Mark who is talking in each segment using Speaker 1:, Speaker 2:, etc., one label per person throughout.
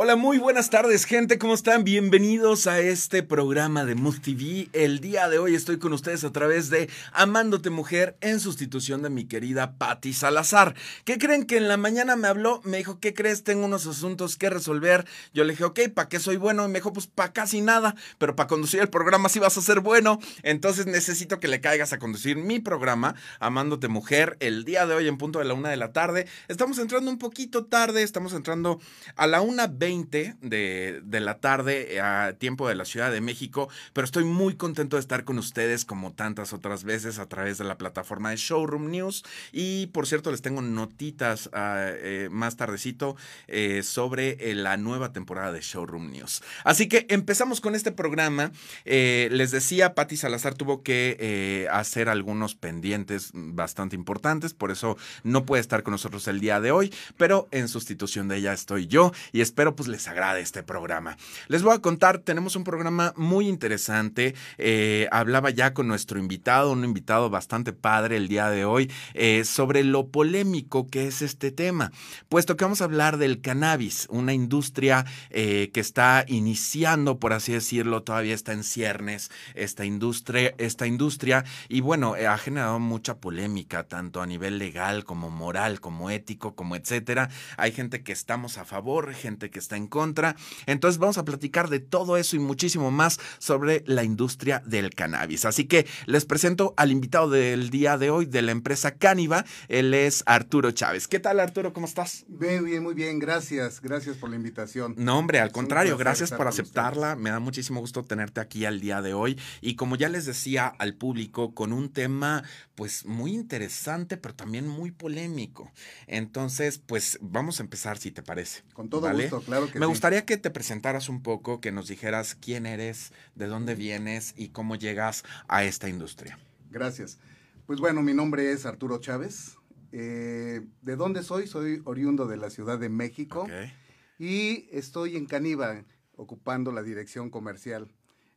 Speaker 1: Hola, muy buenas tardes, gente. ¿Cómo están? Bienvenidos a este programa de Mood TV. El día de hoy estoy con ustedes a través de Amándote Mujer en sustitución de mi querida Patti Salazar. ¿Qué creen que en la mañana me habló? Me dijo, ¿qué crees? Tengo unos asuntos que resolver. Yo le dije, ok, ¿para qué soy bueno? Y me dijo, pues para casi nada, pero para conducir el programa sí vas a ser bueno. Entonces necesito que le caigas a conducir mi programa, Amándote Mujer, el día de hoy en punto de la una de la tarde. Estamos entrando un poquito tarde, estamos entrando a la una 20 de, la tarde eh, a tiempo de la Ciudad de México, pero estoy muy contento de estar con ustedes como tantas otras veces a través de la plataforma de Showroom News. Y por cierto, les tengo notitas uh, eh, más tardecito eh, sobre la nueva temporada de Showroom News. Así que empezamos con este programa. Les decía, Patti Salazar tuvo que hacer algunos pendientes bastante importantes, por eso no puede estar con nosotros el día de hoy, pero en sustitución de ella estoy yo y espero pues les agrade este programa. Les voy a contar, tenemos un programa muy interesante. Eh, hablaba ya con nuestro invitado, un invitado bastante padre el día de hoy, eh, sobre lo polémico que es este tema, puesto que vamos a hablar del cannabis, una industria eh, que está iniciando, por así decirlo, todavía está en ciernes esta industria, esta industria y bueno, ha generado mucha polémica, tanto a nivel legal como moral, como ético, como etcétera. Hay gente que estamos a favor, gente que está en contra. Entonces vamos a platicar de todo eso y muchísimo más sobre la industria del cannabis. Así que les presento al invitado del día de hoy de la empresa Cániva. Él es Arturo Chávez. ¿Qué tal Arturo? ¿Cómo estás?
Speaker 2: Bien, bien, muy bien. Gracias. Gracias por la invitación.
Speaker 1: No, hombre, al contrario. Gracias por aceptarla. Me da muchísimo gusto tenerte aquí al día de hoy. Y como ya les decía al público, con un tema pues muy interesante, pero también muy polémico. Entonces, pues vamos a empezar si te parece.
Speaker 2: Con todo ¿vale? gusto, claro que
Speaker 1: Me
Speaker 2: sí.
Speaker 1: gustaría que te presentaras un poco, que nos dijeras quién eres, de dónde vienes y cómo llegas a esta industria.
Speaker 2: Gracias. Pues bueno, mi nombre es Arturo Chávez. Eh, ¿De dónde soy? Soy oriundo de la Ciudad de México
Speaker 1: Okay.
Speaker 2: y estoy en Caniva ocupando la dirección comercial.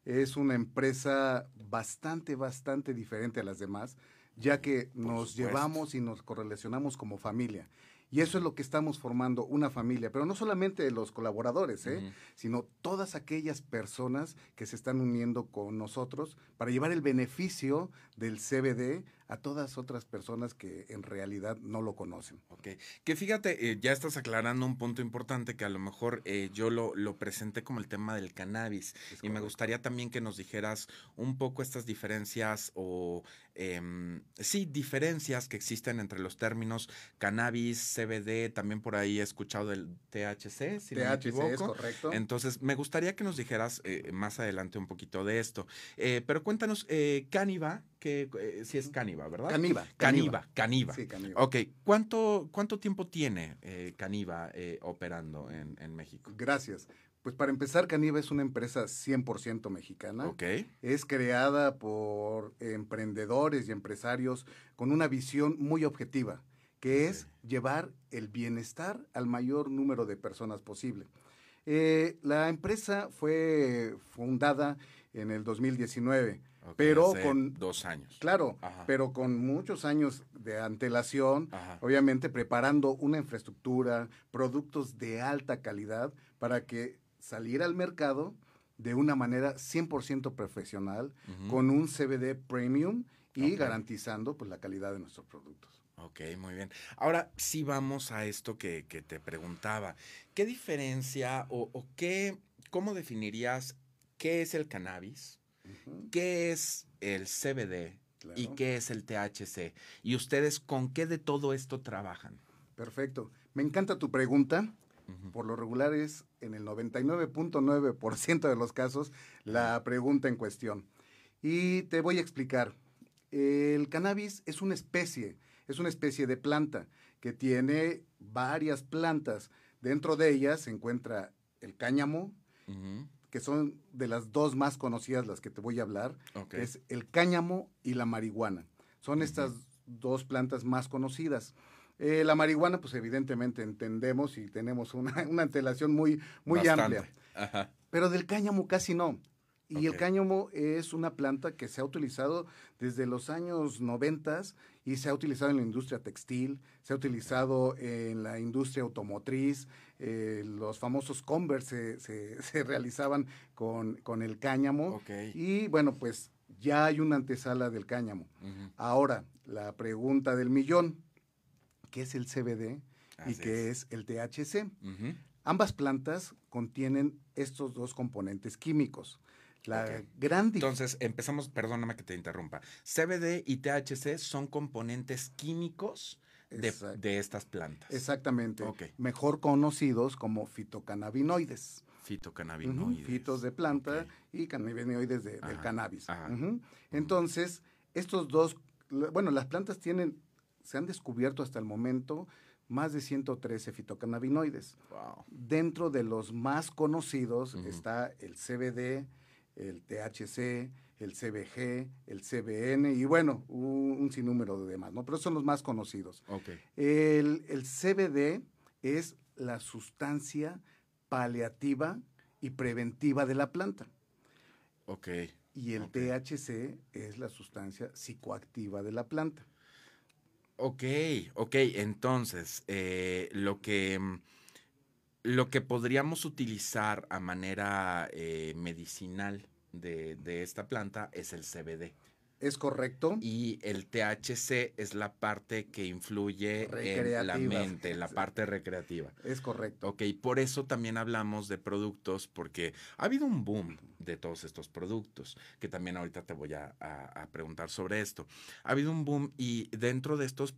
Speaker 2: Es una empresa bastante, bastante diferente a las demás, ya que nos
Speaker 1: supuesto.
Speaker 2: llevamos y nos correlacionamos como familia. Y eso es lo que estamos formando, una familia, pero no solamente los colaboradores, ¿eh? Sino todas aquellas personas que se están uniendo con nosotros para llevar el beneficio del CBD a todas otras personas que en realidad no lo conocen.
Speaker 1: Ok, que fíjate, eh, ya estás aclarando un punto importante que a lo mejor eh, yo lo, lo presenté como el tema del cannabis
Speaker 2: Es
Speaker 1: y me gustaría también que nos dijeras un poco estas diferencias o, em, sí, diferencias que existen entre los términos cannabis, CBD, también por ahí he escuchado del THC, si no me
Speaker 2: THC es
Speaker 1: equivoco.
Speaker 2: correcto.
Speaker 1: Entonces, me gustaría que nos dijeras eh, más adelante un poquito de esto. Pero cuéntanos, Caniva, que eh, si es Caniva, ¿verdad?
Speaker 2: Caniva.
Speaker 1: Caniva, Caniva.
Speaker 2: Sí, Caniva.
Speaker 1: Ok, ¿cuánto, cuánto tiempo tiene eh, Caniva eh, operando en, en México?
Speaker 2: Gracias. Pues para empezar, Caniva es una empresa 100% mexicana.
Speaker 1: Ok,
Speaker 2: Es creada por emprendedores y empresarios con una visión muy objetiva, que es llevar el bienestar al mayor número de personas posible. Eh, la empresa fue fundada en el 2019, pero con,
Speaker 1: dos años.
Speaker 2: claro,
Speaker 1: Ajá.
Speaker 2: pero con muchos años de antelación,
Speaker 1: Ajá.
Speaker 2: obviamente preparando una infraestructura, productos de alta calidad para que saliera al mercado de una manera 100% profesional, con un CBD premium y garantizando pues, la calidad de nuestros productos.
Speaker 1: Ok, muy bien. Ahora sí vamos a esto que, que te preguntaba. ¿Qué diferencia o, o qué, cómo definirías qué es el cannabis, Qué es el CBD
Speaker 2: claro.
Speaker 1: y qué es el THC? ¿Y ustedes con qué de todo esto trabajan?
Speaker 2: Perfecto. Me encanta tu pregunta. Por lo regular es en el 99.9% de los casos la pregunta en cuestión. Y te voy a explicar. El cannabis es una especie, es una especie de planta que tiene varias plantas. Dentro de ellas se encuentra el cáñamo. Que son de las dos más conocidas las que te voy a hablar, que es el cáñamo y la marihuana. Son estas dos plantas más conocidas. Eh, la marihuana, pues evidentemente entendemos y tenemos una, una antelación muy, muy
Speaker 1: Bastante.
Speaker 2: amplia,
Speaker 1: Ajá.
Speaker 2: pero del cáñamo casi no. Y el cáñamo es una planta que se ha utilizado desde los años 90 y se ha utilizado en la industria textil, se ha utilizado en la industria automotriz, eh, los famosos Converse se, se, realizaban con, con, el cáñamo. Y bueno, pues ya hay una antesala del cáñamo. Ahora, la pregunta del millón, ¿qué es el CBD y qué es. el THC? Ambas plantas contienen estos dos componentes químicos. La gran
Speaker 1: Entonces, empezamos, perdóname que te interrumpa. CBD y THC son componentes químicos de, estas plantas.
Speaker 2: Exactamente. Mejor conocidos como fitocannabinoides.
Speaker 1: Fitocannabinoides.
Speaker 2: fitos de planta y cannabinoides del cannabis. Entonces, estos dos, bueno, las plantas tienen, se han descubierto hasta el momento más de 113 fitocannabinoides. Dentro de los más conocidos está el CBD, el THC, el CBG, el CBN y bueno, un, sinnúmero de demás, ¿no? Pero son los más conocidos. El, CBD es la sustancia paliativa y preventiva de la planta.
Speaker 1: Ok.
Speaker 2: Y el THC es la sustancia psicoactiva de la planta.
Speaker 1: Ok, ok. Entonces, eh, lo que lo que podríamos utilizar a manera eh, medicinal de, esta planta es el CBD.
Speaker 2: Es correcto.
Speaker 1: Y el THC es la parte que influye en la mente, la parte recreativa.
Speaker 2: Es correcto.
Speaker 1: Ok, por eso también hablamos de productos, porque ha habido un boom de todos estos productos, que también ahorita te voy a, a preguntar sobre esto. Ha habido un boom y dentro de estos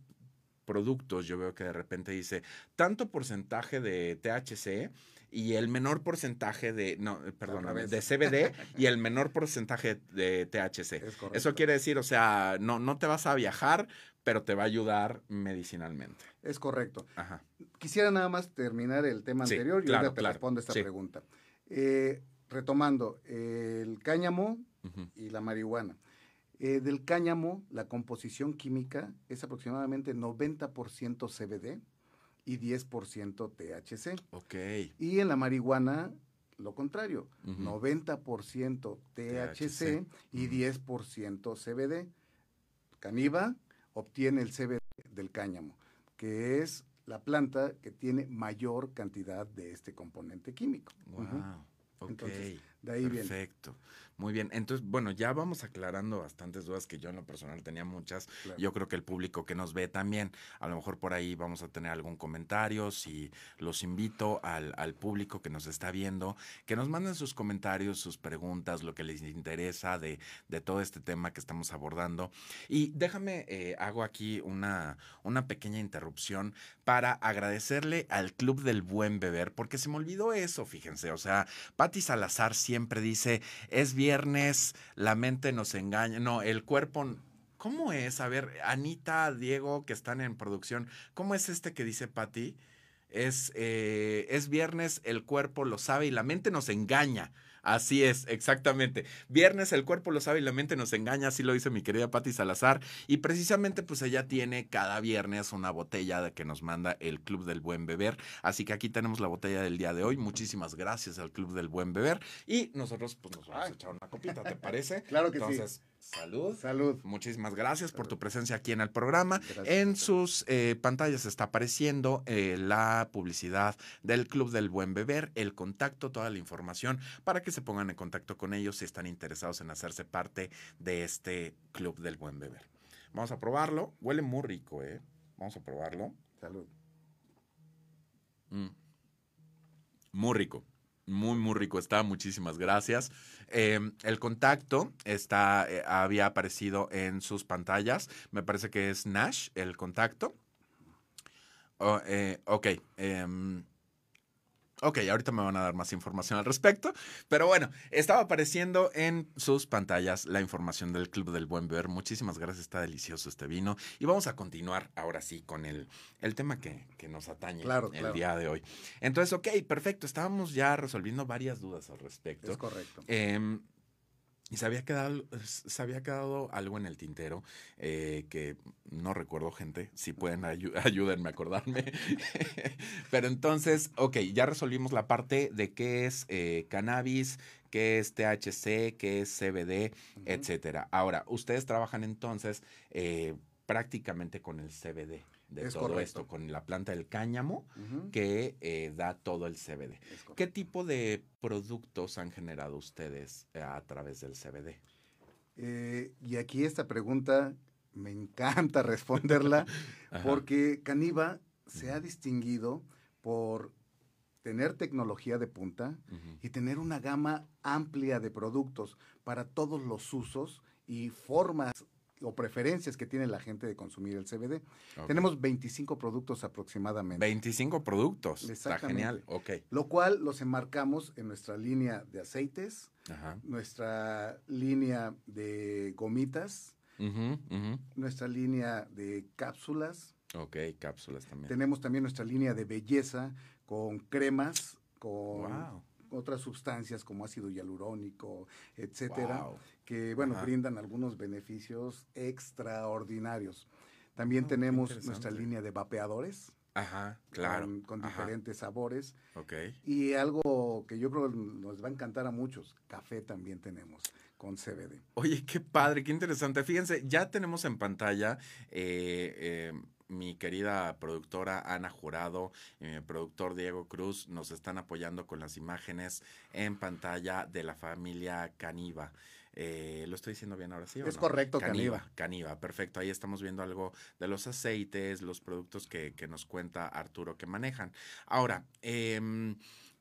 Speaker 1: productos yo veo que de repente dice tanto porcentaje de THC y el menor porcentaje de, no, eh, perdón, de CBD y el menor porcentaje de THC. Eso quiere decir, o sea, no, no te vas a viajar, pero te va a ayudar medicinalmente.
Speaker 2: Es correcto. Ajá. Quisiera nada más terminar el tema anterior y ahora te respondo esta pregunta. Eh, retomando, el cáñamo y la marihuana. Eh, del cáñamo, la composición química es aproximadamente 90% CBD y 10% THC.
Speaker 1: Ok.
Speaker 2: Y en la marihuana, lo contrario, 90% THC, y 10% CBD. Caniva obtiene el CBD del cáñamo, que es la planta que tiene mayor cantidad de este componente químico.
Speaker 1: Wow. Entonces, de ahí Perfecto. Muy bien, entonces, bueno, ya vamos aclarando bastantes dudas que yo en lo personal tenía muchas. Yo creo que el público que nos ve también, a lo mejor por ahí vamos a tener algún comentario. Si los invito al, al público que nos está viendo, que nos manden sus comentarios, sus preguntas, lo que les interesa de, de todo este tema que estamos abordando. Y déjame, eh, hago aquí una, una pequeña interrupción para agradecerle al Club del Buen Beber, porque se me olvidó eso, fíjense. O sea, Patti Salazar siempre dice, es bien viernes, la mente nos engaña. No, el cuerpo. ¿Cómo es? A ver, Anita, Diego, que están en producción, ¿cómo es este que dice Patti? Es, eh, es viernes, el cuerpo lo sabe y la mente nos engaña. Así es, exactamente. Viernes el cuerpo lo sabe y la mente nos engaña, así lo dice mi querida Patti Salazar. Y precisamente pues ella tiene cada viernes una botella de que nos manda el Club del Buen Beber. Así que aquí tenemos la botella del día de hoy. Muchísimas gracias al Club del Buen Beber. Y nosotros pues nos vamos a echar una copita, ¿te parece?
Speaker 2: Claro que Entonces,
Speaker 1: Salud.
Speaker 2: Salud.
Speaker 1: Muchísimas gracias por tu presencia aquí en el programa. en sus eh, pantallas está apareciendo eh, la publicidad del Club del Buen Beber, el contacto, toda la información para que se pongan en contacto con ellos si están interesados en hacerse parte de este Club del Buen Beber. Vamos a probarlo. Huele muy rico, ¿eh? Vamos a probarlo.
Speaker 2: Salud.
Speaker 1: Mm. Muy rico. Muy, muy rico está. Muchísimas gracias. Em, el contacto está, eh, había aparecido en sus pantallas. Me parece que es Nash, el contacto. Oh, eh, ok. Ok, ahorita me van a dar más información al respecto. Pero bueno, estaba apareciendo en sus pantallas la información del Club del Buen Ver. Muchísimas gracias, está delicioso este vino. Y vamos a continuar ahora sí con el, el tema que, nos atañe el día de hoy. Entonces, ok, perfecto. Estábamos ya resolviendo varias dudas al respecto.
Speaker 2: Es correcto.
Speaker 1: Em, y se había quedado, se había quedado algo en el tintero eh, que no recuerdo, gente. Si pueden, ayúdenme a acordarme. Pero entonces, ok, ya resolvimos la parte de qué es eh, cannabis, qué es THC, qué es CBD, etcétera. Ahora, ustedes trabajan entonces eh, prácticamente con el CBD. De todo esto, con la planta del cáñamo que eh, da todo el CBD. ¿Qué tipo de productos han generado ustedes eh, a través del CBD?
Speaker 2: Eh, y aquí esta pregunta me encanta responderla porque Caniva se ha distinguido por tener tecnología de punta y tener una gama amplia de productos para todos los usos y formas o preferencias que tiene la gente de consumir el CBD. Tenemos 25 productos aproximadamente.
Speaker 1: 25 productos. Está genial. Ok.
Speaker 2: Lo cual los enmarcamos en nuestra línea de aceites, nuestra línea de gomitas, nuestra línea de cápsulas.
Speaker 1: Ok, cápsulas también.
Speaker 2: Tenemos también nuestra línea de belleza con cremas, con otras sustancias como ácido hialurónico, etcétera, que bueno, brindan algunos beneficios extraordinarios. También ah, tenemos nuestra línea de vapeadores.
Speaker 1: Ajá, claro.
Speaker 2: Con, diferentes sabores.
Speaker 1: Ok.
Speaker 2: Y algo que yo creo nos va a encantar a muchos, café también tenemos con CBD.
Speaker 1: Oye, qué padre, qué interesante. Fíjense, ya tenemos en pantalla eh, eh, mi querida productora Ana Jurado y mi productor Diego Cruz nos están apoyando con las imágenes en pantalla de la familia Caniva. Eh, ¿Lo estoy diciendo bien ahora sí?
Speaker 2: es correcto,
Speaker 1: Caniva. Caniva, perfecto. Ahí estamos viendo algo de los aceites, los productos que, que nos cuenta Arturo que manejan. Ahora, eh,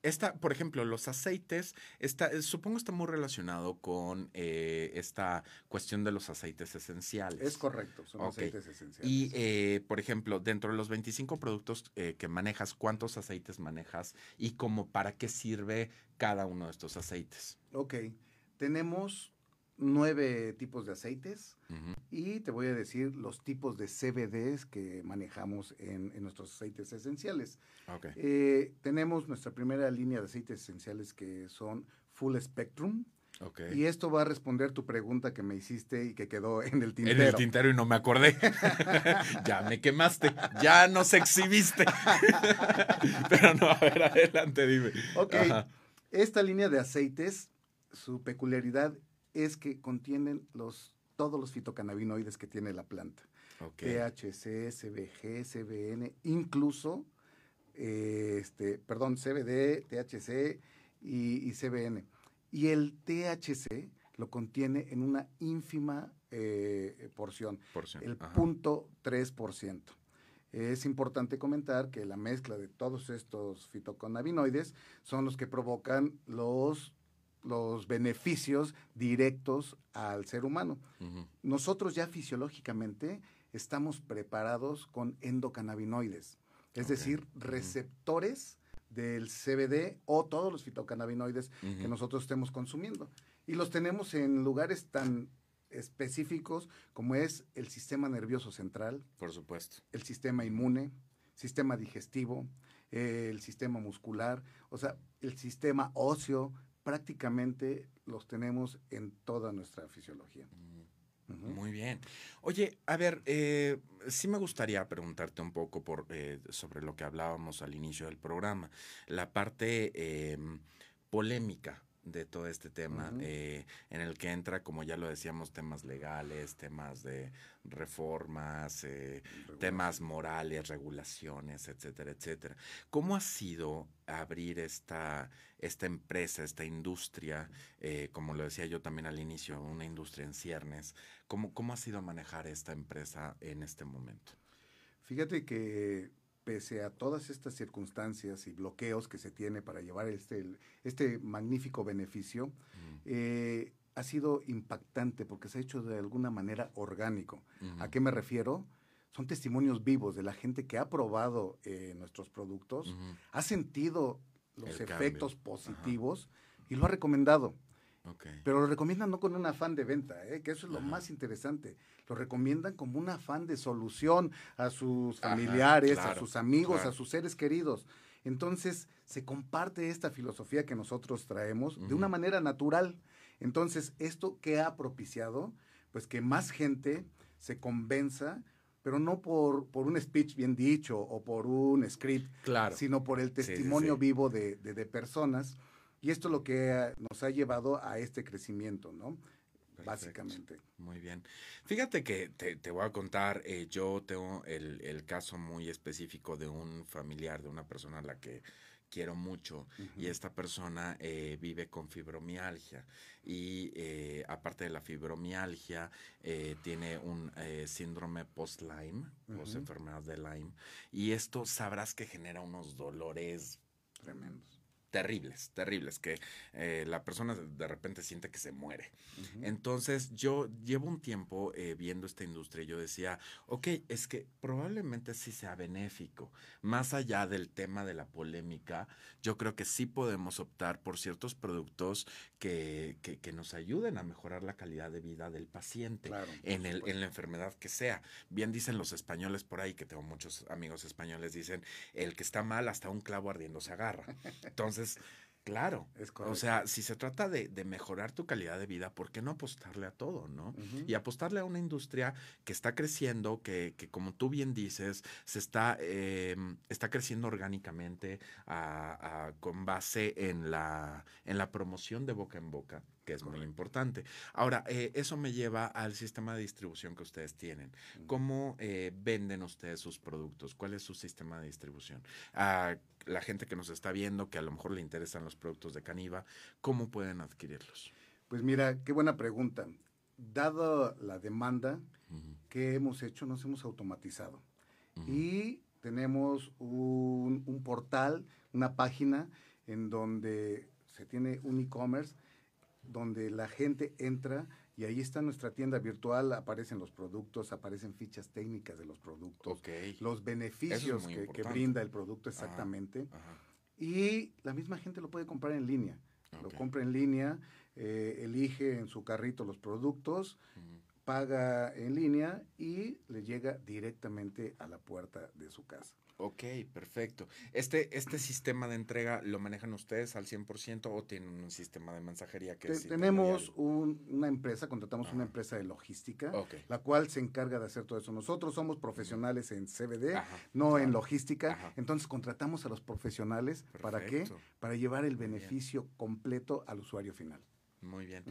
Speaker 1: esta, por ejemplo, los aceites, está, eh, supongo está muy relacionado con eh, esta cuestión de los aceites esenciales.
Speaker 2: Es correcto, son aceites esenciales.
Speaker 1: Y, eh, por ejemplo, dentro de los 25 productos que manejas, ¿cuántos aceites manejas y cómo, para qué sirve cada uno de estos aceites?
Speaker 2: Ok, tenemos nueve tipos de aceites y te voy a decir los tipos de CBDs que manejamos en, nuestros aceites esenciales. Eh, tenemos nuestra primera línea de aceites esenciales que son Full Spectrum. Y esto va a responder tu pregunta que me hiciste y que quedó en el tintero.
Speaker 1: En el tintero y no me acordé. ya me quemaste, ya nos exhibiste. Pero no, a ver, adelante, dime.
Speaker 2: Ok, esta línea de aceites, su peculiaridad es que contienen los, todos los fitocannabinoides que tiene la planta. THC, CBG, CBN, incluso, eh, este, perdón, CBD, THC y, CBN. Y el THC lo contiene en una ínfima eh, porción, el punto 3%. Es importante comentar que la mezcla de todos estos fitocannabinoides son los que provocan los los beneficios directos al ser humano. Nosotros ya fisiológicamente estamos preparados con endocannabinoides, es decir, receptores del CBD o todos los fitocannabinoides que nosotros estemos consumiendo. Y los tenemos en lugares tan específicos como es el sistema nervioso central.
Speaker 1: Por supuesto.
Speaker 2: El sistema inmune, sistema digestivo, el sistema muscular, o sea, el sistema óseo, prácticamente los tenemos en toda nuestra fisiología.
Speaker 1: Muy bien. Oye, a ver, eh, sí me gustaría preguntarte un poco por, eh, sobre lo que hablábamos al inicio del programa, la parte em, polémica de todo este tema, eh, en el que entra, como ya lo decíamos, temas legales, temas de reformas, eh, temas morales, regulaciones, etcétera, etcétera. ¿Cómo ha sido abrir esta, esta empresa, esta industria, eh, como lo decía yo también al inicio, una industria en ciernes? ¿Cómo, ¿Cómo ha sido manejar esta empresa en este momento?
Speaker 2: Fíjate que pese a todas estas circunstancias y bloqueos que se tiene para llevar este, este magnífico beneficio, eh, ha sido impactante porque se ha hecho de alguna manera orgánico. ¿A qué me refiero? Son testimonios vivos de la gente que ha probado eh, nuestros productos, ha sentido los efectos positivos y lo ha recomendado. Pero lo recomiendan no con un afán de venta, ¿eh? que eso es lo más interesante. Lo recomiendan como un afán de solución a sus familiares, a sus amigos, a sus seres queridos. Entonces, se comparte esta filosofía que nosotros traemos de una manera natural. Entonces, ¿esto qué ha propiciado? Pues que más gente se convenza pero no por, por un speech bien dicho o por un script, sino por el testimonio vivo de, de, de personas y esto es lo que nos ha llevado a este crecimiento, ¿no? básicamente.
Speaker 1: Muy bien. Fíjate que te, voy a contar, eh, yo tengo el, el, caso muy específico de un familiar, de una persona a la que quiero mucho y esta persona eh, vive con fibromialgia y eh, aparte de la fibromialgia eh, tiene un síndrome post-Lyme, post-enfermedad de Lyme y esto sabrás que genera unos dolores
Speaker 2: tremendos
Speaker 1: terribles, terribles, que eh, la persona de repente siente que se muere. Entonces yo llevo un tiempo eh, viendo esta industria y yo decía, ok, es que probablemente sí sea benéfico. Más allá del tema de la polémica, yo creo que sí podemos optar por ciertos productos que, que, nos ayuden a mejorar la calidad de vida del paciente en, el, en la enfermedad que sea. Bien dicen los españoles por ahí, que tengo muchos amigos españoles, dicen, el que está mal hasta un clavo ardiendo se agarra. Entonces, Claro. o sea, si se trata de, mejorar tu calidad de vida, ¿por qué no apostarle a todo, no? Y apostarle a una industria que está creciendo, que, que como tú bien dices, se está, em, está creciendo orgánicamente con base en la, en la promoción de boca en boca que es muy importante. Ahora, eh, eso me lleva al sistema de distribución que ustedes tienen. ¿Cómo eh, venden ustedes sus productos? ¿Cuál es su sistema de distribución? A la gente que nos está viendo, que a lo mejor le interesan los productos de Caniva, ¿cómo pueden adquirirlos?
Speaker 2: Pues mira, qué buena pregunta. Dado la demanda que hemos hecho, nos hemos automatizado. Y tenemos un, un portal, una página en donde se tiene un e-commerce donde la gente entra y ahí está nuestra tienda virtual, aparecen los productos, aparecen fichas técnicas de los productos, los beneficios que, brinda el producto exactamente. Y la misma gente lo puede comprar en línea. Lo compra en línea, eh, elige en su carrito los productos, paga en línea y le llega directamente a la puerta de su casa.
Speaker 1: Ok, perfecto. ¿Este, este sistema de entrega lo manejan ustedes al 100% o tienen un sistema de mensajería que
Speaker 2: Tenemos una empresa, contratamos una empresa de logística, la cual se encarga de hacer todo eso. Nosotros somos profesionales en CBD, no en logística, entonces contratamos a los profesionales, ¿para qué? Para llevar el beneficio completo al usuario final.
Speaker 1: Muy bien.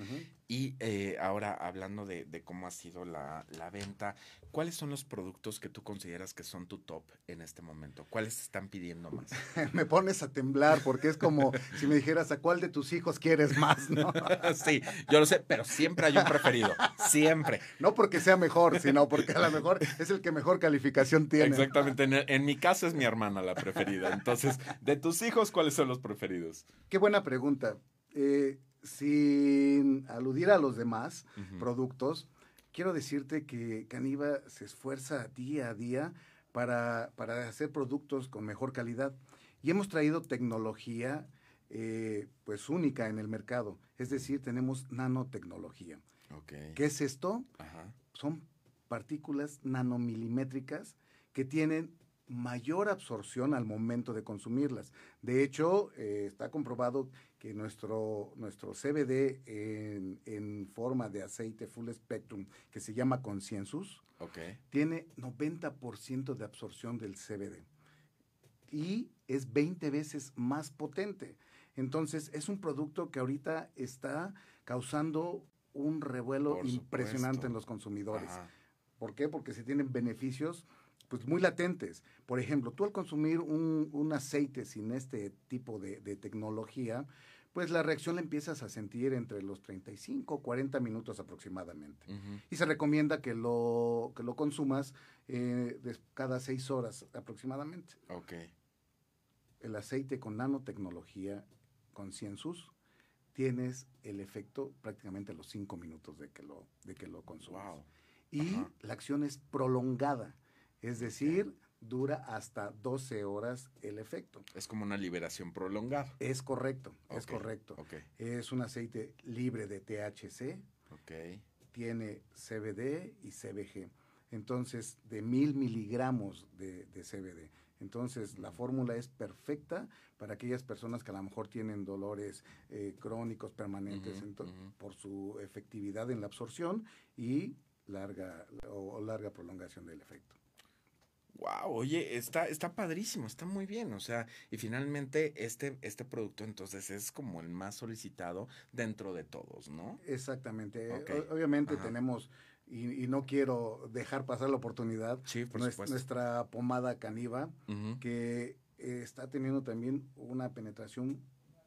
Speaker 1: Y eh, ahora hablando de, cómo ha sido la, venta, ¿cuáles son los productos que tú consideras que son tu top en este momento? ¿Cuáles están pidiendo más?
Speaker 2: me pones a temblar porque es como si me dijeras a cuál de tus hijos quieres más, ¿no?
Speaker 1: sí, yo lo sé, pero siempre hay un preferido, siempre.
Speaker 2: No porque sea mejor, sino porque a lo mejor es el que mejor calificación tiene.
Speaker 1: Exactamente, en, en mi caso es mi hermana la preferida. Entonces, de tus hijos, ¿cuáles son los preferidos?
Speaker 2: Qué buena pregunta. Eh, sin aludir a los demás productos, quiero decirte que Caniva se esfuerza día a día para, hacer productos con mejor calidad. Y hemos traído tecnología eh, pues única en el mercado, es decir, tenemos nanotecnología. ¿Qué es esto? Son partículas nanomilimétricas que tienen mayor absorción al momento de consumirlas. De hecho, eh, está comprobado que nuestro, nuestro CBD en, forma de aceite full spectrum, que se llama Consciensus, tiene 90% de absorción del CBD y es 20 veces más potente. Entonces, es un producto que ahorita está causando un revuelo impresionante en los consumidores. ¿Por qué? Porque se tienen beneficios pues muy latentes. Por ejemplo, tú al consumir un, aceite sin este tipo de, tecnología, pues la reacción la empiezas a sentir entre los 35 o 40 minutos aproximadamente. Y se recomienda que lo, que lo consumas eh, cada 6 horas aproximadamente.
Speaker 1: Ok.
Speaker 2: El aceite con nanotecnología, con Ciensus, tienes el efecto prácticamente a los 5 minutos de que lo, de que lo consumas. Y la acción es prolongada. Es decir, dura hasta 12 horas el efecto.
Speaker 1: Es como una liberación prolongada.
Speaker 2: Es correcto, es correcto. Es un aceite libre de THC. Tiene CBD y CBG. Entonces, de mil miligramos de, CBD. Entonces, la fórmula es perfecta para aquellas personas que a lo mejor tienen dolores eh, crónicos permanentes por su efectividad en la absorción y larga o larga prolongación del efecto.
Speaker 1: Wow, oye, está, está padrísimo, está muy bien. O sea, y finalmente este, este producto entonces es como el más solicitado dentro de todos, ¿no?
Speaker 2: Exactamente. obviamente tenemos, y, no quiero dejar pasar la oportunidad,
Speaker 1: sí, por
Speaker 2: nuestra, nuestra pomada caniva, que está teniendo también una penetración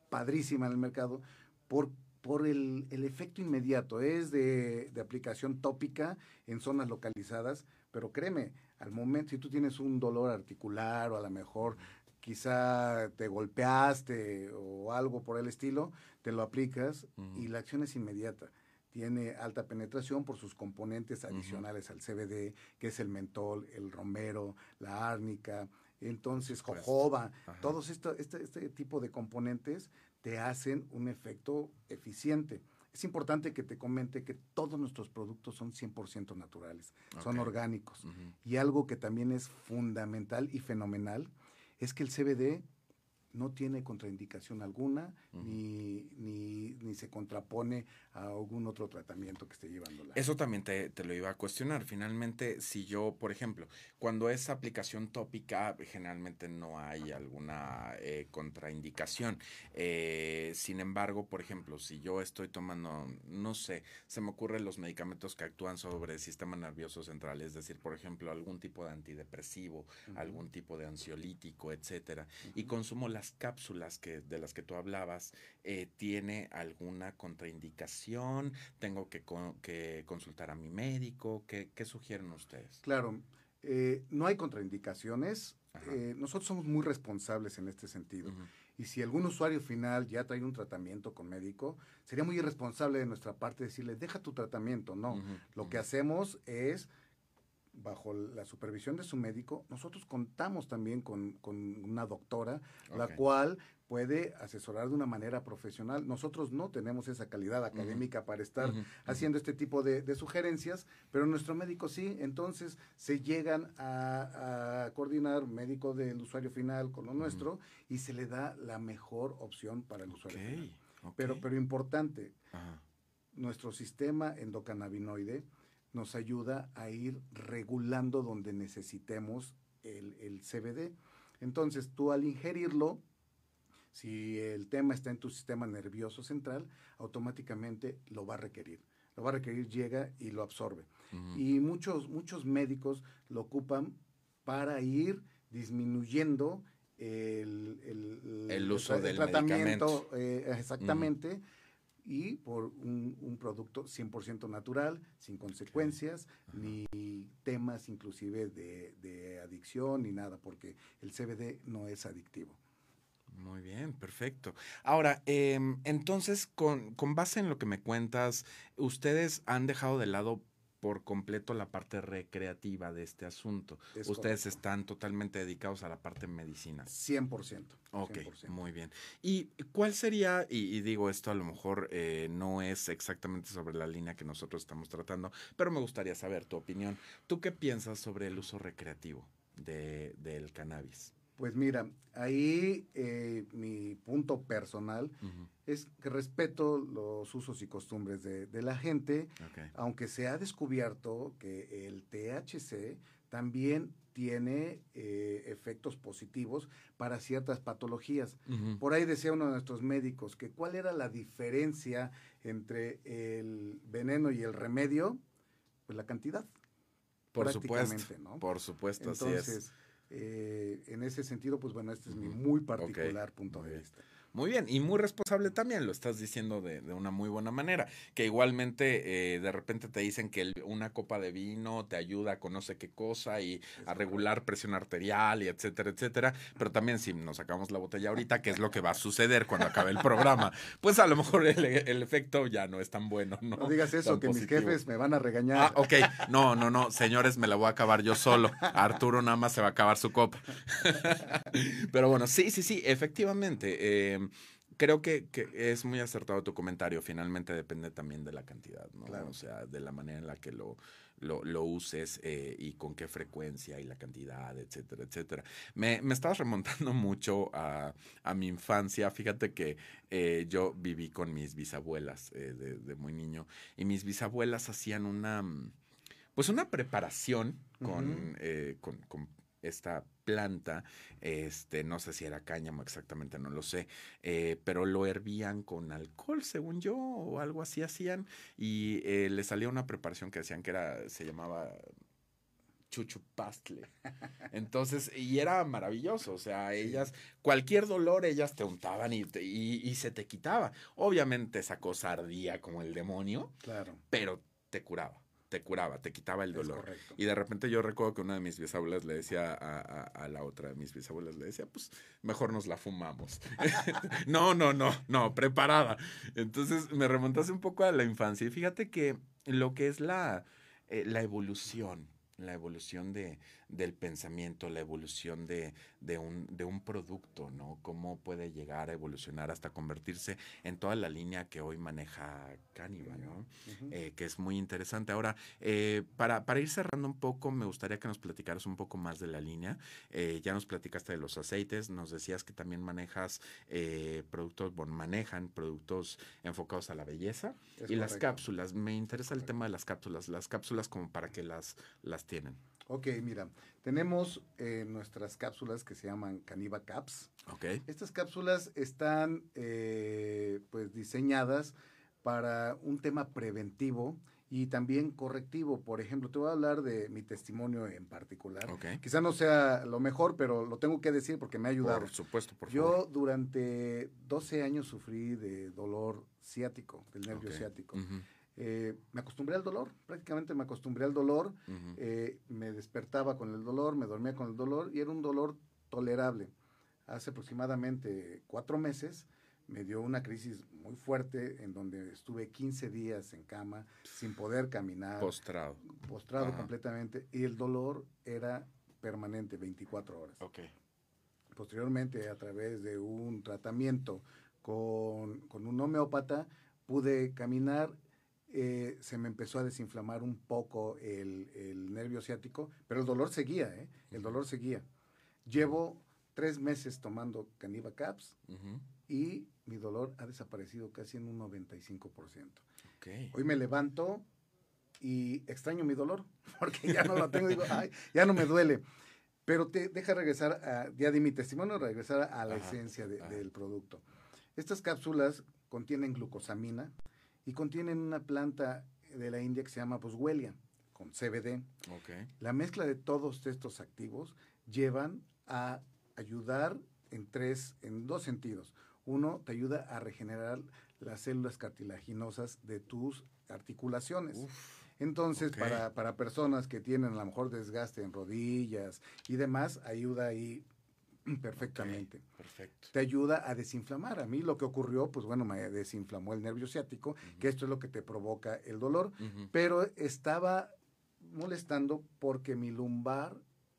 Speaker 2: padrísima en el mercado por por el, el, efecto inmediato. Es de, de, aplicación tópica en zonas localizadas, pero créeme, al momento, si tú tienes un dolor articular o a lo mejor quizá te golpeaste o algo por el estilo, te lo aplicas y la acción es inmediata. Tiene alta penetración por sus componentes adicionales al CBD, que es el mentol, el romero, la árnica, entonces jojoba, todos esto, este, este tipo de componentes te hacen un efecto eficiente. Es importante que te comente que todos nuestros productos son 100% naturales, son orgánicos. Y algo que también es fundamental y fenomenal es que el CBD no tiene contraindicación alguna ni, ni, se contrapone a algún otro tratamiento que esté llevando.
Speaker 1: Eso también te, lo iba a cuestionar. Finalmente, si yo, por ejemplo, cuando es aplicación tópica, generalmente no hay alguna eh, contraindicación. Eh, sin embargo, por ejemplo, si yo estoy tomando, no sé, se me ocurren los medicamentos que actúan sobre el sistema nervioso central, es decir, por ejemplo, algún tipo de antidepresivo, algún tipo de ansiolítico, etcétera, y consumo las cápsulas que, de las que tú hablabas, eh, ¿tiene alguna contraindicación? ¿Tengo que, que consultar a mi médico? ¿Qué, qué sugieren ustedes?
Speaker 2: Claro, eh, no hay contraindicaciones. Eh, nosotros somos muy responsables en este sentido. Y si algún usuario final ya trae un tratamiento con médico, sería muy irresponsable de nuestra parte decirle, deja tu tratamiento. No, lo que hacemos es bajo la supervisión de su médico, nosotros contamos también con, una doctora, la cual puede asesorar de una manera profesional. Nosotros no tenemos esa calidad académica para estar haciendo este tipo de, sugerencias, pero nuestro médico sí. Entonces se llegan a, coordinar médico del usuario final con lo nuestro y se le da la mejor opción para el usuario final. Pero, pero importante, nuestro sistema endocannabinoide nos ayuda a ir regulando donde necesitemos el, CBD. Entonces, tú al ingerirlo, si el tema está en tu sistema nervioso central, automáticamente lo va a requerir. Lo va a requerir, llega y lo absorbe. Y muchos, muchos médicos lo ocupan para ir disminuyendo el,
Speaker 1: el, uso del tratamiento.
Speaker 2: Eh, exactamente y por un, producto 100% natural, sin consecuencias, ni temas inclusive de, adicción ni nada, porque el CBD no es adictivo.
Speaker 1: Muy bien, perfecto. Ahora, em, entonces, con, con base en lo que me cuentas, ustedes han dejado de lado por completo la parte recreativa de este asunto. Ustedes están totalmente dedicados a la parte medicina.
Speaker 2: 100%.
Speaker 1: Ok, muy bien. ¿Y cuál sería, y, digo esto a lo mejor eh, no es exactamente sobre la línea que nosotros estamos tratando, pero me gustaría saber tu opinión. ¿Tú qué piensas sobre el uso recreativo de, del cannabis?
Speaker 2: Pues mira, ahí eh, mi punto personal es que respeto los usos y costumbres de, la gente, aunque se ha descubierto que el THC también tiene eh, efectos positivos para ciertas patologías. Por ahí decía uno de nuestros médicos que cuál era la diferencia entre el veneno y el remedio, pues la cantidad.
Speaker 1: Por supuesto, ¿no? Por supuesto, así es
Speaker 2: eh, en ese sentido, pues bueno, este es mi muy particular punto de vista.
Speaker 1: Muy bien, y muy responsable también, lo estás diciendo de, una muy buena manera, que igualmente eh, de repente te dicen que una copa de vino te ayuda con no sé qué cosa y a regular presión arterial y etcétera, etcétera, pero también si nos sacamos la botella ahorita, que es lo que va a suceder cuando acabe el programa, pues a lo mejor el, efecto ya no es tan bueno, ¿no?
Speaker 2: No digas eso, que mis jefes me van a regañar. Ah,
Speaker 1: ok, no, no, no, señores, me la voy a acabar yo solo, Arturo nada más se va a acabar su copa. pero bueno, sí, sí, sí, efectivamente. Eh, creo que, es muy acertado tu comentario. Finalmente depende también de la cantidad, ¿no? O sea, de la manera en la que lo, lo, uses eh, y con qué frecuencia y la cantidad, etcétera, etcétera. Me, me estabas remontando mucho a, mi infancia. Fíjate que eh, yo viví con mis bisabuelas eh, de, muy niño y mis bisabuelas hacían una, pues una preparación con, con esta planta, este, no sé si era cáñamo exactamente, no lo sé, eh, pero lo hervían con alcohol, según yo, o algo así hacían, y eh, le salía una preparación que decían que era, se llamaba chuchupastle. Entonces, y era maravilloso, o sea, ellas, cualquier dolor, ellas te untaban y, y, se te quitaba. Obviamente esa cosa ardía como el demonio, claro. pero te curaba te curaba, te quitaba el dolor. Y de repente yo recuerdo que una de mis bisabuelas le decía a, a, la otra de mis bisabuelas, le decía, pues mejor nos la fumamos. no, no, no, no, preparada. Entonces me remontase un poco a la infancia y fíjate que lo que es la, eh, la evolución la evolución de, del pensamiento, la evolución de, de, un, de un producto, ¿no? Cómo puede llegar a evolucionar hasta convertirse en toda la línea que hoy maneja Caniva, ¿no? Eh, que es muy interesante. Ahora, eh, para, para ir cerrando un poco, me gustaría que nos platicaras un poco más de la línea. Eh, ya nos platicaste de los aceites, nos decías que también manejas productos, bueno, manejan productos enfocados a la belleza y las cápsulas. Me interesa el tema de las cápsulas, las cápsulas como para que las, las tienen?
Speaker 2: Ok, mira, tenemos eh, nuestras cápsulas que se llaman Caniva Caps. Ok. Estas cápsulas están eh, pues diseñadas para un tema preventivo y también correctivo. Por ejemplo, te voy a hablar de mi testimonio en particular. Okay. Quizá no sea lo mejor, pero lo tengo que decir porque me ha ayudado.
Speaker 1: Por supuesto, por
Speaker 2: favor. Yo durante 12 años sufrí de dolor ciático, del nervio ciático. Eh, me acostumbré al dolor, prácticamente me acostumbré al dolor, eh, me despertaba con el dolor, me dormía con el dolor y era un dolor tolerable. Hace aproximadamente cuatro meses me dio una crisis muy fuerte en donde estuve 15 días en cama sin poder caminar.
Speaker 1: Postrado.
Speaker 2: Postrado completamente y el dolor era permanente, 24 horas. Okay. Posteriormente, a través de un tratamiento con, con un homeópata, pude caminar eh, se me empezó a desinflamar un poco el, nervio ciático, pero el dolor seguía, ¿eh? El dolor seguía. Llevo tres meses tomando Caniva Caps y mi dolor ha desaparecido casi en un 95%. Hoy me levanto y extraño mi dolor porque ya no lo tengo, digo, ay, ya no me duele. Pero te deja regresar, a, ya di mi testimonio, regresar a la esencia del producto. Estas cápsulas contienen glucosamina, y contienen una planta de la India que se llama Boswellia, con CBD. La mezcla de todos estos activos llevan a ayudar en tres, en dos sentidos. Uno, te ayuda a regenerar las células cartilaginosas de tus articulaciones. Entonces, para, para personas que tienen a lo mejor desgaste en rodillas y demás, ayuda ahí Perfectamente. perfecto. Te ayuda a desinflamar. A mí lo que ocurrió, pues bueno, me desinflamó el nervio ciático, que esto es lo que te provoca el dolor, pero estaba molestando porque mi lumbar,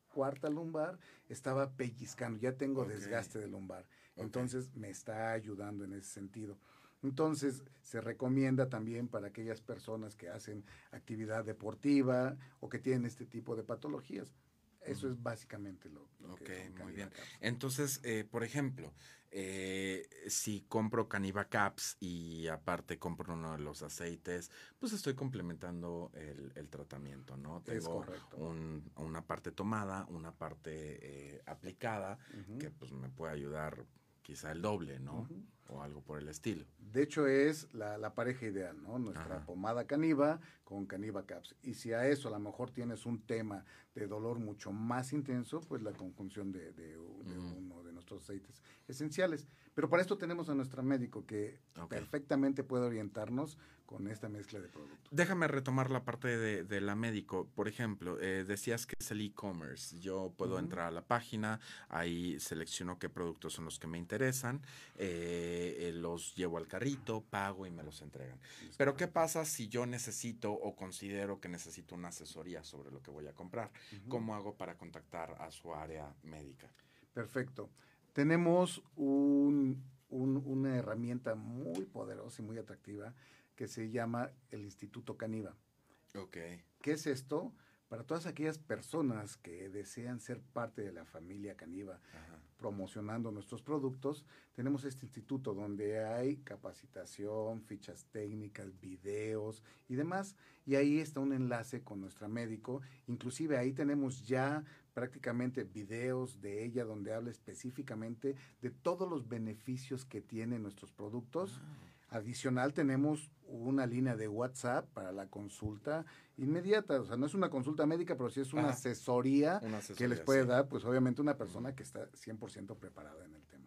Speaker 2: cuarta lumbar, estaba pellizcando. Ya tengo desgaste de lumbar. Entonces me está ayudando en ese sentido. Entonces, se recomienda también para aquellas personas que hacen actividad deportiva o que tienen este tipo de patologías. Eso es básicamente lo,
Speaker 1: que muy bien. Entonces, eh, por ejemplo, eh, si compro Caniva Caps y aparte compro uno de los aceites, pues estoy complementando el, tratamiento, ¿no? Tengo una parte tomada, una parte eh, aplicada, que pues me puede ayudar quizá el doble, ¿no? O algo por el estilo.
Speaker 2: De hecho, es la, pareja ideal, ¿no? Nuestra pomada caniva con caniva caps. Y si a eso a lo mejor tienes un tema de dolor mucho más intenso, pues la conjunción de, uno de nuestros aceites esenciales. Pero para esto tenemos a nuestro médico que perfectamente puede orientarnos con esta mezcla de productos.
Speaker 1: Déjame retomar la parte de, la médico. Por ejemplo, eh, decías que es el e-commerce. Yo puedo entrar a la página, ahí selecciono qué productos son los que me interesan, eh, eh, los llevo al carrito, pago y me los entregan. Pero ¿qué pasa si yo necesito o considero que necesito una asesoría sobre lo que voy a comprar? ¿Cómo hago para contactar a su área médica?
Speaker 2: Perfecto. Tenemos una herramienta muy poderosa y muy atractiva que se llama el Instituto Caniva. Ok. ¿Qué es esto? Para todas aquellas personas que desean ser parte de la familia Caniva, promocionando nuestros productos, tenemos este instituto donde hay capacitación, fichas técnicas, videos y demás. Y ahí está un enlace con nuestra médico. Inclusive ahí tenemos ya prácticamente videos de ella donde habla específicamente de todos los beneficios que tienen nuestros productos. Ah. Adicional tenemos una línea de WhatsApp para la consulta inmediata. O sea, no es una consulta médica, pero sí es una, asesoría, que les puede dar, pues obviamente una persona que está 100% preparada en el tema.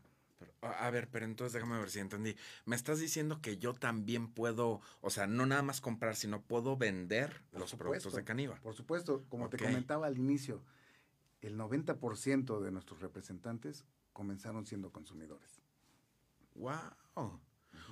Speaker 1: a ver, pero entonces déjame ver si entendí. Me estás diciendo que yo también puedo, o sea, no nada más comprar, sino puedo vender los productos de Caniva.
Speaker 2: Por supuesto, como te comentaba al inicio, el 90% de nuestros representantes comenzaron siendo consumidores.
Speaker 1: ¡Wow!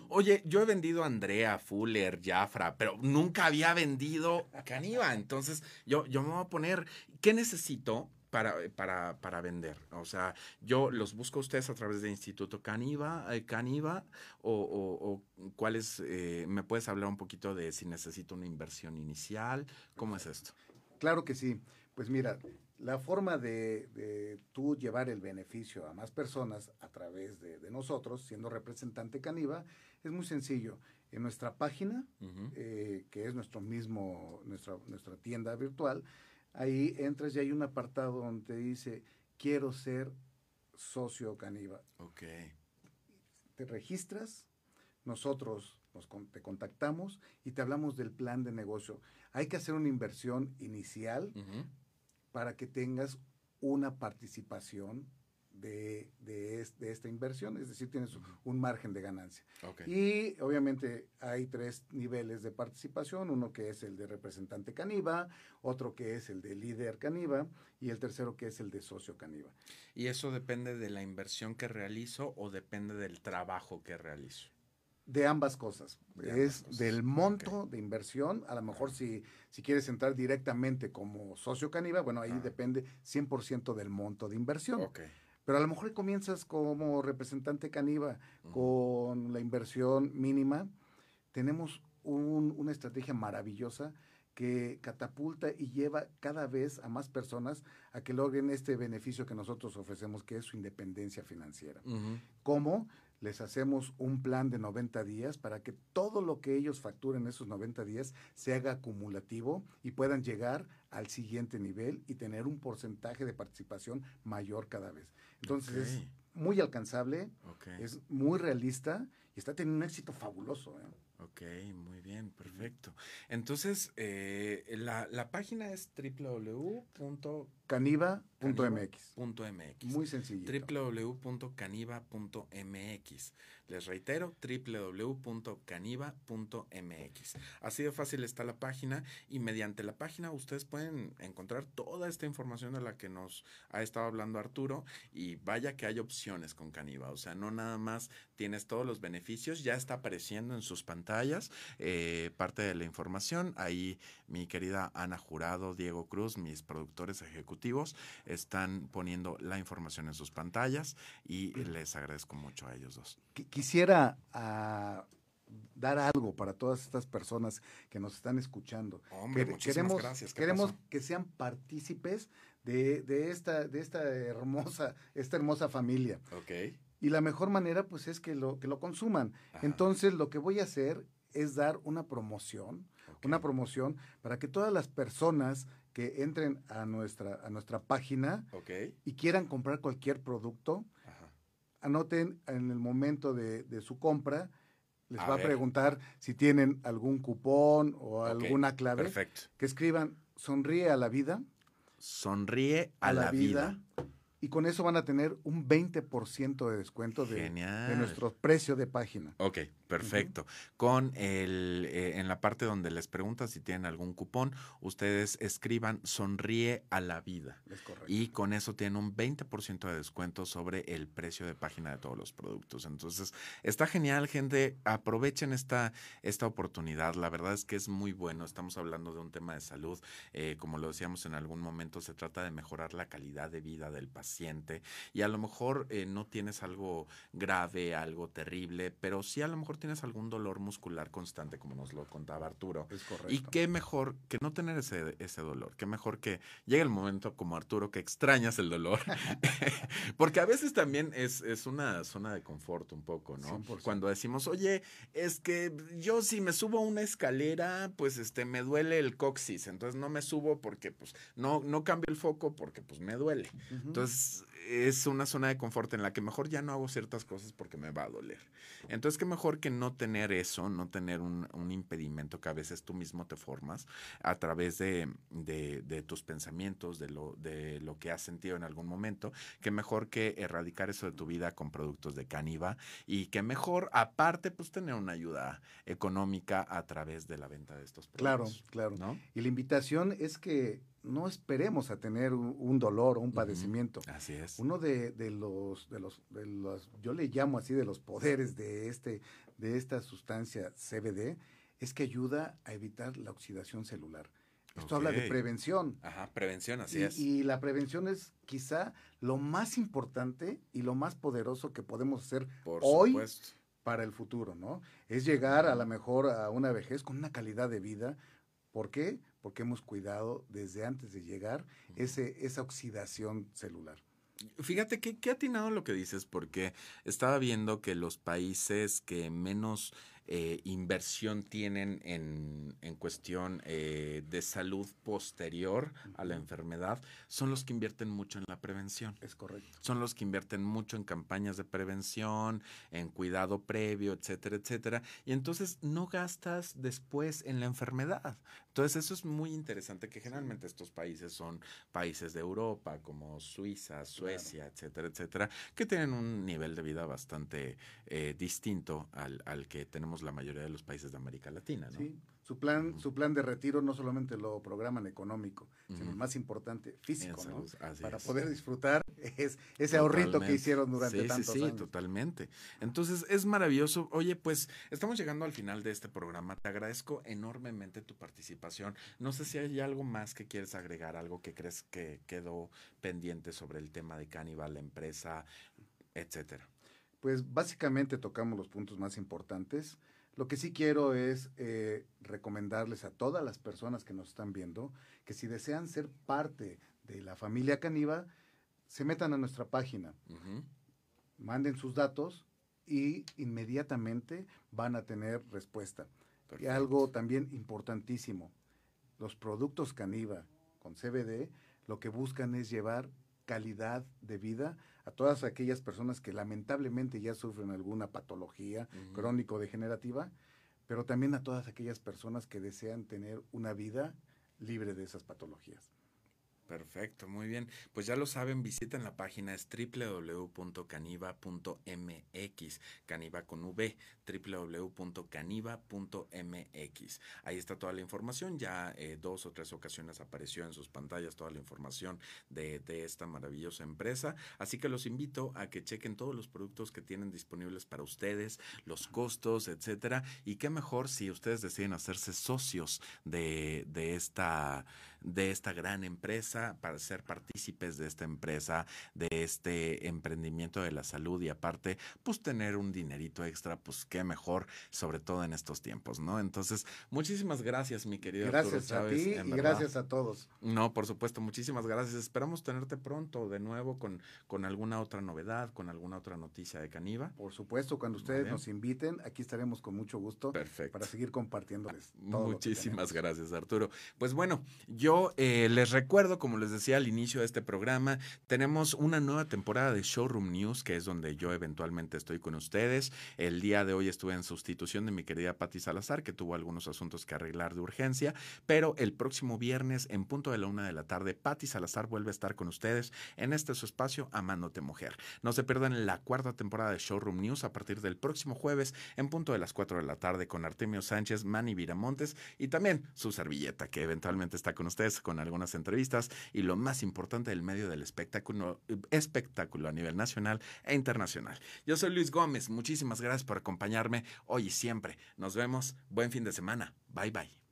Speaker 1: Oye, yo he vendido a Andrea, Fuller, Jafra, pero nunca había vendido Caniva. Entonces, yo, yo me voy a poner, ¿qué necesito para, para, para, vender. O sea, yo los busco a ustedes a través de Instituto Caniva, eh, Caniva o, o, o cuáles, eh, me puedes hablar un poquito de si necesito una inversión inicial, ¿cómo es esto?
Speaker 2: Claro que sí. Pues mira, la forma de, tú llevar el beneficio a más personas a través de, nosotros, siendo representante Caniva, es muy sencillo. En nuestra página, eh, que es nuestro mismo, nuestra, nuestra tienda virtual, ahí entras y hay un apartado donde dice, quiero ser socio Caniva.
Speaker 1: Ok.
Speaker 2: Te registras, nosotros nos, te contactamos y te hablamos del plan de negocio. Hay que hacer una inversión inicial para que tengas una participación de, de, esta inversión, es decir, tienes un margen de ganancia. Y obviamente hay tres niveles de participación, uno que es el de representante Caniva, otro que es el de líder Caniva y el tercero que es el de socio Caniva.
Speaker 1: ¿Y eso depende de la inversión que realizo o depende del trabajo que realizo?
Speaker 2: De ambas cosas. es del monto de inversión. A lo mejor si, si quieres entrar directamente como socio Caniva, bueno, ahí depende 100% del monto de inversión. Pero a lo mejor comienzas como representante Caniva con la inversión mínima. Tenemos una estrategia maravillosa que catapulta y lleva cada vez a más personas a que logren este beneficio que nosotros ofrecemos, que es su independencia financiera. ¿Cómo? Les hacemos un plan de 90 días para que todo lo que ellos facturen esos 90 días se haga acumulativo y puedan llegar al siguiente nivel y tener un porcentaje de participación mayor cada vez. Entonces es muy alcanzable, es muy realista y está teniendo un éxito fabuloso. ¿eh?
Speaker 1: Ok, muy bien, perfecto. Entonces, eh, la, la, página es
Speaker 2: www.caniva.mx. Muy sencillo.
Speaker 1: www.caniva.mx. Les reitero, www.caniva.mx. Así de fácil está la página y mediante la página ustedes pueden encontrar toda esta información de la que nos ha estado hablando Arturo y vaya que hay opciones con Caniva. O sea, no nada más tienes todos los beneficios, ya está apareciendo en sus pantallas eh, parte de la información. Ahí mi querida Ana Jurado, Diego Cruz, mis productores ejecutivos, están poniendo la información en sus pantallas y les agradezco mucho a ellos dos
Speaker 2: quisiera ah, dar algo para todas estas personas que nos están escuchando.
Speaker 1: queremos, gracias.
Speaker 2: Queremos que sean partícipes de, de, esta, de esta hermosa, esta hermosa familia.
Speaker 1: Okay.
Speaker 2: Y la mejor manera, pues, es que lo, que lo consuman. Entonces, lo que voy a hacer es dar una promoción, una promoción para que todas las personas que entren a nuestra, a nuestra página y quieran comprar cualquier producto, anoten en el momento de, su compra, les va a preguntar si tienen algún cupón o alguna clave.
Speaker 1: Perfecto.
Speaker 2: Que escriban sonríe a la vida.
Speaker 1: Sonríe a, la, vida
Speaker 2: y con eso van a tener un 20% de descuento de, de, nuestro precio de página.
Speaker 1: Ok, perfecto. Con el, eh, en la parte donde les preguntan si tienen algún cupón, ustedes escriban sonríe a la vida.
Speaker 2: Es correcto.
Speaker 1: Y con eso tienen un 20% de descuento sobre el precio de página de todos los productos. Entonces, está genial, gente. Aprovechen esta, esta oportunidad. La verdad es que es muy bueno. Estamos hablando de un tema de salud. Eh, como lo decíamos en algún momento, se trata de mejorar la calidad de vida del paciente paciente y a lo mejor eh, no tienes algo grave, algo terrible, pero sí a lo mejor tienes algún dolor muscular constante, como nos lo contaba Arturo.
Speaker 2: Es correcto.
Speaker 1: Y qué mejor que no tener ese, ese dolor, qué mejor que llegue el momento como Arturo que extrañas el dolor, porque a veces también es, es una zona de confort un poco, ¿no?
Speaker 2: 100%.
Speaker 1: Cuando decimos, oye, es que yo si me subo a una escalera, pues este me duele el coxis, entonces no me subo porque pues no, no cambio el foco porque pues me duele. Entonces is es una zona de confort en la que mejor ya no hago ciertas cosas porque me va a doler. Entonces qué mejor que no tener eso, no tener un, un impedimento que a veces tú mismo te formas a través de, de- de tus pensamientos, de lo, de lo que has sentido en algún momento, que mejor que erradicar eso de tu vida con productos de Caniva y que mejor aparte pues tener una ayuda económica a través de la venta de estos
Speaker 2: Claro,
Speaker 1: productos.
Speaker 2: claro.
Speaker 1: ¿No?
Speaker 2: Y la invitación es que no esperemos a tener un, dolor o un padecimiento.
Speaker 1: Así es.
Speaker 2: Uno de, de los, de los, de los, yo le llamo así de los poderes de este, de esta sustancia CBD, es que ayuda a evitar la oxidación celular. Esto habla de prevención.
Speaker 1: Ajá, prevención, así
Speaker 2: y,
Speaker 1: es.
Speaker 2: y la prevención es quizá lo más importante y lo más poderoso que podemos hacer
Speaker 1: Por
Speaker 2: hoy
Speaker 1: supuesto.
Speaker 2: para el futuro, ¿no? Es llegar a lo mejor a una vejez con una calidad de vida. ¿Por qué? Porque hemos cuidado desde antes de llegar ese, esa oxidación celular.
Speaker 1: Fíjate que qué atinado lo que dices, porque estaba viendo que los países que menos eh, inversión tienen en, en cuestión eh, de salud posterior a la enfermedad son los que invierten mucho en la prevención.
Speaker 2: Es correcto.
Speaker 1: Son los que invierten mucho en campañas de prevención, en cuidado previo, etcétera, etcétera. Y entonces no gastas después en la enfermedad. Entonces eso es muy interesante, que generalmente estos países son países de Europa, como Suiza, Suecia, etcétera, etcétera, que tienen un nivel de vida bastante eh, distinto al, al que tenemos la mayoría de los países de América Latina, ¿no?
Speaker 2: Sí. Su plan, su plan de retiro no solamente lo programan económico, sino
Speaker 1: Ujú.
Speaker 2: el más importante, físico, ¿no? Para
Speaker 1: es.
Speaker 2: poder disfrutar es ese ahorrito que hicieron durante
Speaker 1: sí,
Speaker 2: tantos
Speaker 1: sí, sí,
Speaker 2: años.
Speaker 1: totalmente. Entonces es maravilloso. Oye, pues estamos llegando al final de este programa. Te agradezco enormemente tu participación. No sé si hay algo más que quieres agregar, algo que crees que quedó pendiente sobre el tema de Cannibal, la empresa, etcétera.
Speaker 2: Pues básicamente tocamos los puntos más importantes. Lo que sí quiero es eh, recomendarles a todas las personas que nos están viendo que si desean ser parte de la familia Caniva, se metan a nuestra página, manden sus datos y inmediatamente van a tener respuesta. Y algo también importantísimo, los productos Caniva con CBD lo que buscan es llevar calidad de vida a todas aquellas personas que lamentablemente ya sufren alguna patología
Speaker 1: Ujú.
Speaker 2: crónico-degenerativa, pero también a todas aquellas personas que desean tener una vida libre de esas patologías.
Speaker 1: Perfecto, muy bien. Pues ya lo saben, visiten la página es www.caniva.mx, caniva con V, www.caniva.mx. Ahí está toda la información, ya eh, dos o tres ocasiones apareció en sus pantallas toda la información de, de esta maravillosa empresa. Así que los invito a que chequen todos los productos que tienen disponibles para ustedes, los costos, etcétera. Y qué mejor si ustedes deciden hacerse socios de, de esta, de esta gran empresa, para ser partícipes de esta empresa, de este emprendimiento de la salud y aparte, pues tener un dinerito extra, pues qué mejor, sobre todo en estos tiempos, ¿no? Entonces, muchísimas gracias, mi querido Arturo
Speaker 2: Gracias a
Speaker 1: Chávez,
Speaker 2: ti
Speaker 1: en
Speaker 2: y
Speaker 1: verdad.
Speaker 2: gracias a todos.
Speaker 1: No, por supuesto, muchísimas gracias. Esperamos tenerte pronto de nuevo con, con alguna otra novedad, con alguna otra noticia de Caniva.
Speaker 2: Por supuesto, cuando ustedes nos inviten, aquí estaremos con mucho gusto
Speaker 1: Perfecto.
Speaker 2: para seguir compartiéndoles. todo
Speaker 1: Muchísimas gracias, Arturo. Pues bueno, yo eh, les recuerdo, como les decía al inicio de este programa, tenemos una nueva temporada de Showroom News, que es donde yo eventualmente estoy con ustedes. El día de hoy estuve en sustitución de mi querida Patti Salazar, que tuvo algunos asuntos que arreglar de urgencia, pero el próximo viernes, en punto de la una de la tarde, Patti Salazar vuelve a estar con ustedes en este su espacio, Amándote Mujer. No se pierdan la cuarta temporada de Showroom News a partir del próximo jueves, en punto de las 4 de la tarde, con Artemio Sánchez, Manny Viramontes y también su servilleta, que eventualmente está con con algunas entrevistas y lo más importante del medio del espectáculo, espectáculo a nivel nacional e internacional. Yo soy Luis Gómez, muchísimas gracias por acompañarme hoy y siempre. Nos vemos, buen fin de semana. Bye bye.